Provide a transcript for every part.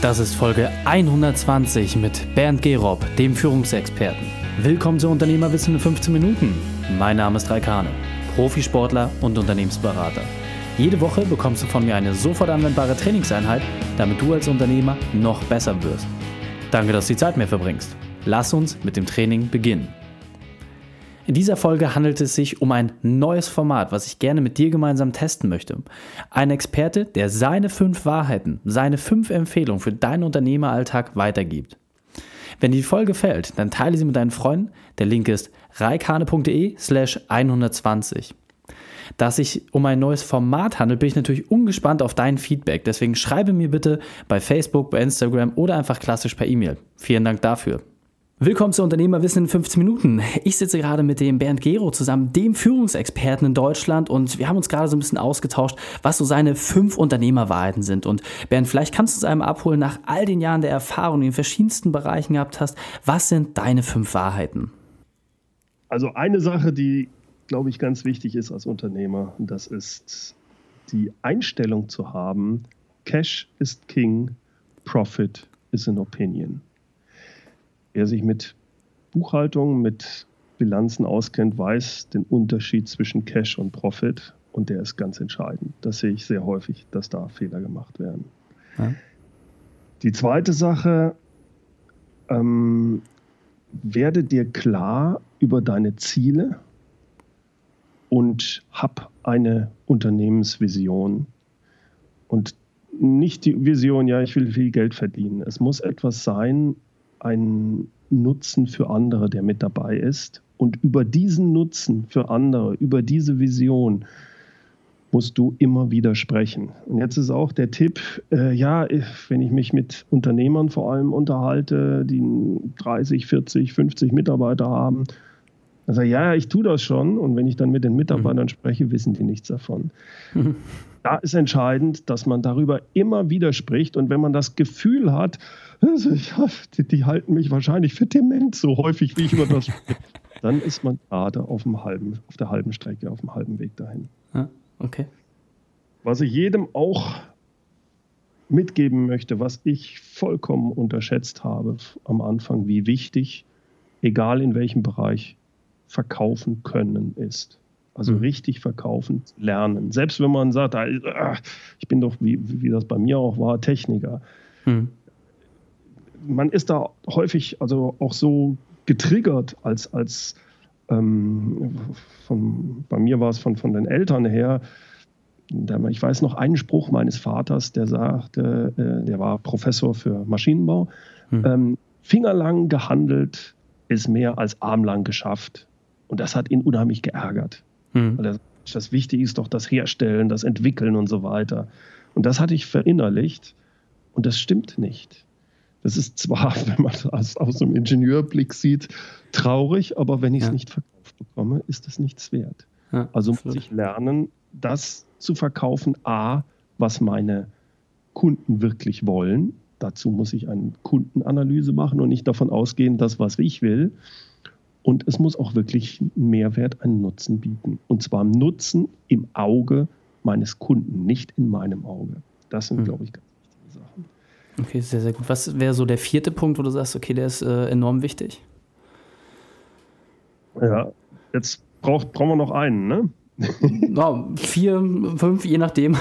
Das ist Folge 120 mit Bernd Gerob, dem Führungsexperten. Willkommen zu Unternehmerwissen in 15 Minuten. Mein Name ist Raikane, Profisportler und Unternehmensberater. Jede Woche bekommst du von mir eine sofort anwendbare Trainingseinheit, damit du als Unternehmer noch besser wirst. Danke, dass du die Zeit mehr verbringst. Lass uns mit dem Training beginnen. In dieser Folge handelt es sich um ein neues Format, was ich gerne mit dir gemeinsam testen möchte. Ein Experte, der seine fünf Wahrheiten, seine fünf Empfehlungen für deinen Unternehmeralltag weitergibt. Wenn dir die Folge gefällt, dann teile sie mit deinen Freunden. Der Link ist reikane.de slash 120. Da es sich um ein neues Format handelt, bin ich natürlich ungespannt auf dein Feedback. Deswegen schreibe mir bitte bei Facebook, bei Instagram oder einfach klassisch per E-Mail. Vielen Dank dafür. Willkommen zu Unternehmerwissen in 15 Minuten. Ich sitze gerade mit dem Bernd Gero zusammen, dem Führungsexperten in Deutschland und wir haben uns gerade so ein bisschen ausgetauscht, was so seine fünf Unternehmerwahrheiten sind. Und Bernd, vielleicht kannst du uns einmal abholen, nach all den Jahren der Erfahrung, die du in verschiedensten Bereichen gehabt hast, was sind deine fünf Wahrheiten? Also eine Sache, die, glaube ich, ganz wichtig ist als Unternehmer, das ist die Einstellung zu haben, Cash ist King, Profit is an Opinion. Wer sich mit Buchhaltung, mit Bilanzen auskennt, weiß den Unterschied zwischen Cash und Profit und der ist ganz entscheidend. Das sehe ich sehr häufig, dass da Fehler gemacht werden. Ja. Die zweite Sache, ähm, werde dir klar über deine Ziele und hab eine Unternehmensvision. Und nicht die Vision, ja, ich will viel Geld verdienen. Es muss etwas sein, ein Nutzen für andere, der mit dabei ist. Und über diesen Nutzen für andere, über diese Vision musst du immer wieder sprechen. Und jetzt ist auch der Tipp, äh, ja, wenn ich mich mit Unternehmern vor allem unterhalte, die 30, 40, 50 Mitarbeiter haben, dann sage ich, ja, ich tue das schon. Und wenn ich dann mit den Mitarbeitern mhm. spreche, wissen die nichts davon. Mhm. Da ist entscheidend, dass man darüber immer wieder spricht. Und wenn man das Gefühl hat, also ich, die, die, halten mich wahrscheinlich für dement, so häufig wie ich über das spreche, dann ist man gerade auf, dem halben, auf der halben Strecke, auf dem halben Weg dahin. Ja, okay. Was ich jedem auch mitgeben möchte, was ich vollkommen unterschätzt habe am Anfang, wie wichtig, egal in welchem Bereich, verkaufen können ist. Also mhm. richtig verkaufen, lernen. Selbst wenn man sagt, ah, ich bin doch, wie, wie das bei mir auch war, Techniker. Mhm. Man ist da häufig also auch so getriggert als, als ähm, von, bei mir war es von, von den Eltern her, ich weiß noch einen Spruch meines Vaters, der sagte, äh, der war Professor für Maschinenbau, ähm, fingerlang gehandelt ist mehr als armlang geschafft. Und das hat ihn unheimlich geärgert. Mhm. Weil er, das Wichtige ist doch das Herstellen, das Entwickeln und so weiter. Und das hatte ich verinnerlicht und das stimmt nicht. Das ist zwar, wenn man das aus dem Ingenieurblick sieht, traurig, aber wenn ich es ja. nicht verkauft bekomme, ist es nichts wert. Ja, also muss ich lernen, das zu verkaufen, a, was meine Kunden wirklich wollen. Dazu muss ich eine Kundenanalyse machen und nicht davon ausgehen, dass was ich will, und es muss auch wirklich einen Mehrwert, einen Nutzen bieten. Und zwar Nutzen im Auge meines Kunden, nicht in meinem Auge. Das sind, mhm. glaube ich, ganz wichtige Sachen. Okay, sehr, sehr gut. Was wäre so der vierte Punkt, wo du sagst, okay, der ist äh, enorm wichtig? Ja, jetzt braucht, brauchen wir noch einen, ne? ja, vier, fünf, je nachdem.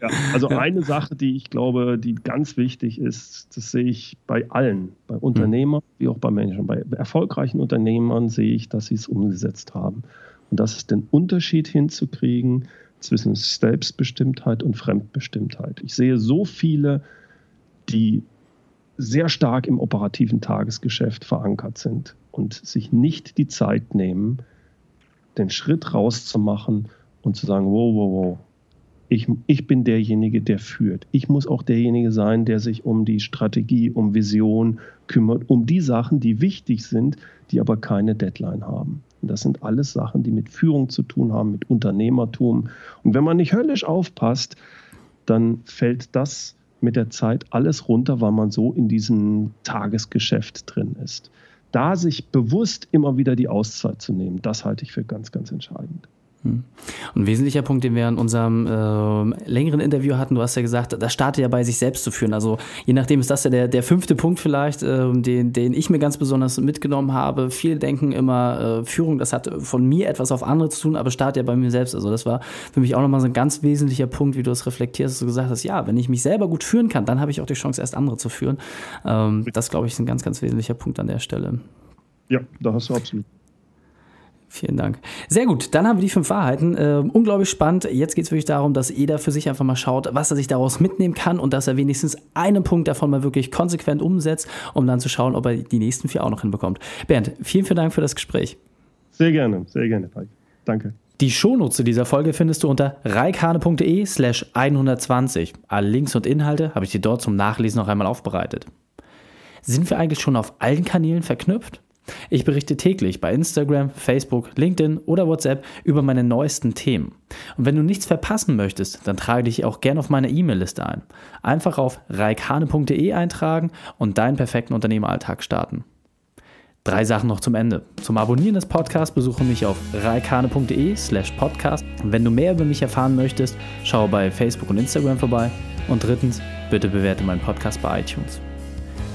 ja, also eine Sache, die ich glaube, die ganz wichtig ist, das sehe ich bei allen, bei Unternehmern wie auch bei Menschen. Bei erfolgreichen Unternehmern sehe ich, dass sie es umgesetzt haben. Und das ist den Unterschied hinzukriegen zwischen Selbstbestimmtheit und Fremdbestimmtheit. Ich sehe so viele, die sehr stark im operativen Tagesgeschäft verankert sind und sich nicht die Zeit nehmen, den Schritt rauszumachen und zu sagen, wow, wow, wow, ich, ich bin derjenige, der führt. Ich muss auch derjenige sein, der sich um die Strategie, um Vision kümmert, um die Sachen, die wichtig sind, die aber keine Deadline haben. Das sind alles Sachen, die mit Führung zu tun haben, mit Unternehmertum. Und wenn man nicht höllisch aufpasst, dann fällt das mit der Zeit alles runter, weil man so in diesem Tagesgeschäft drin ist da sich bewusst immer wieder die Auszeit zu nehmen, das halte ich für ganz, ganz entscheidend. Hm. Ein wesentlicher Punkt, den wir in unserem äh, längeren Interview hatten, du hast ja gesagt, das startet ja bei sich selbst zu führen. Also je nachdem ist das ja der, der fünfte Punkt vielleicht, äh, den, den ich mir ganz besonders mitgenommen habe. Viele denken immer, äh, Führung, das hat von mir etwas auf andere zu tun, aber startet ja bei mir selbst. Also das war für mich auch nochmal so ein ganz wesentlicher Punkt, wie du es reflektierst, dass du gesagt hast, ja, wenn ich mich selber gut führen kann, dann habe ich auch die Chance, erst andere zu führen. Ähm, das, glaube ich, ist ein ganz, ganz wesentlicher Punkt an der Stelle. Ja, da hast du absolut Vielen Dank. Sehr gut, dann haben wir die fünf Wahrheiten. Äh, unglaublich spannend. Jetzt geht es wirklich darum, dass jeder für sich einfach mal schaut, was er sich daraus mitnehmen kann und dass er wenigstens einen Punkt davon mal wirklich konsequent umsetzt, um dann zu schauen, ob er die nächsten vier auch noch hinbekommt. Bernd, vielen, vielen Dank für das Gespräch. Sehr gerne, sehr gerne, Pike. Danke. Die Shownotes zu dieser Folge findest du unter reikane.de slash 120. Alle Links und Inhalte habe ich dir dort zum Nachlesen noch einmal aufbereitet. Sind wir eigentlich schon auf allen Kanälen verknüpft? Ich berichte täglich bei Instagram, Facebook, LinkedIn oder WhatsApp über meine neuesten Themen. Und wenn du nichts verpassen möchtest, dann trage dich auch gerne auf meine E-Mail-Liste ein. Einfach auf reikhane.de eintragen und deinen perfekten Unternehmeralltag starten. Drei Sachen noch zum Ende. Zum Abonnieren des Podcasts besuche mich auf reikane.de slash podcast. Wenn du mehr über mich erfahren möchtest, schau bei Facebook und Instagram vorbei. Und drittens, bitte bewerte meinen Podcast bei iTunes.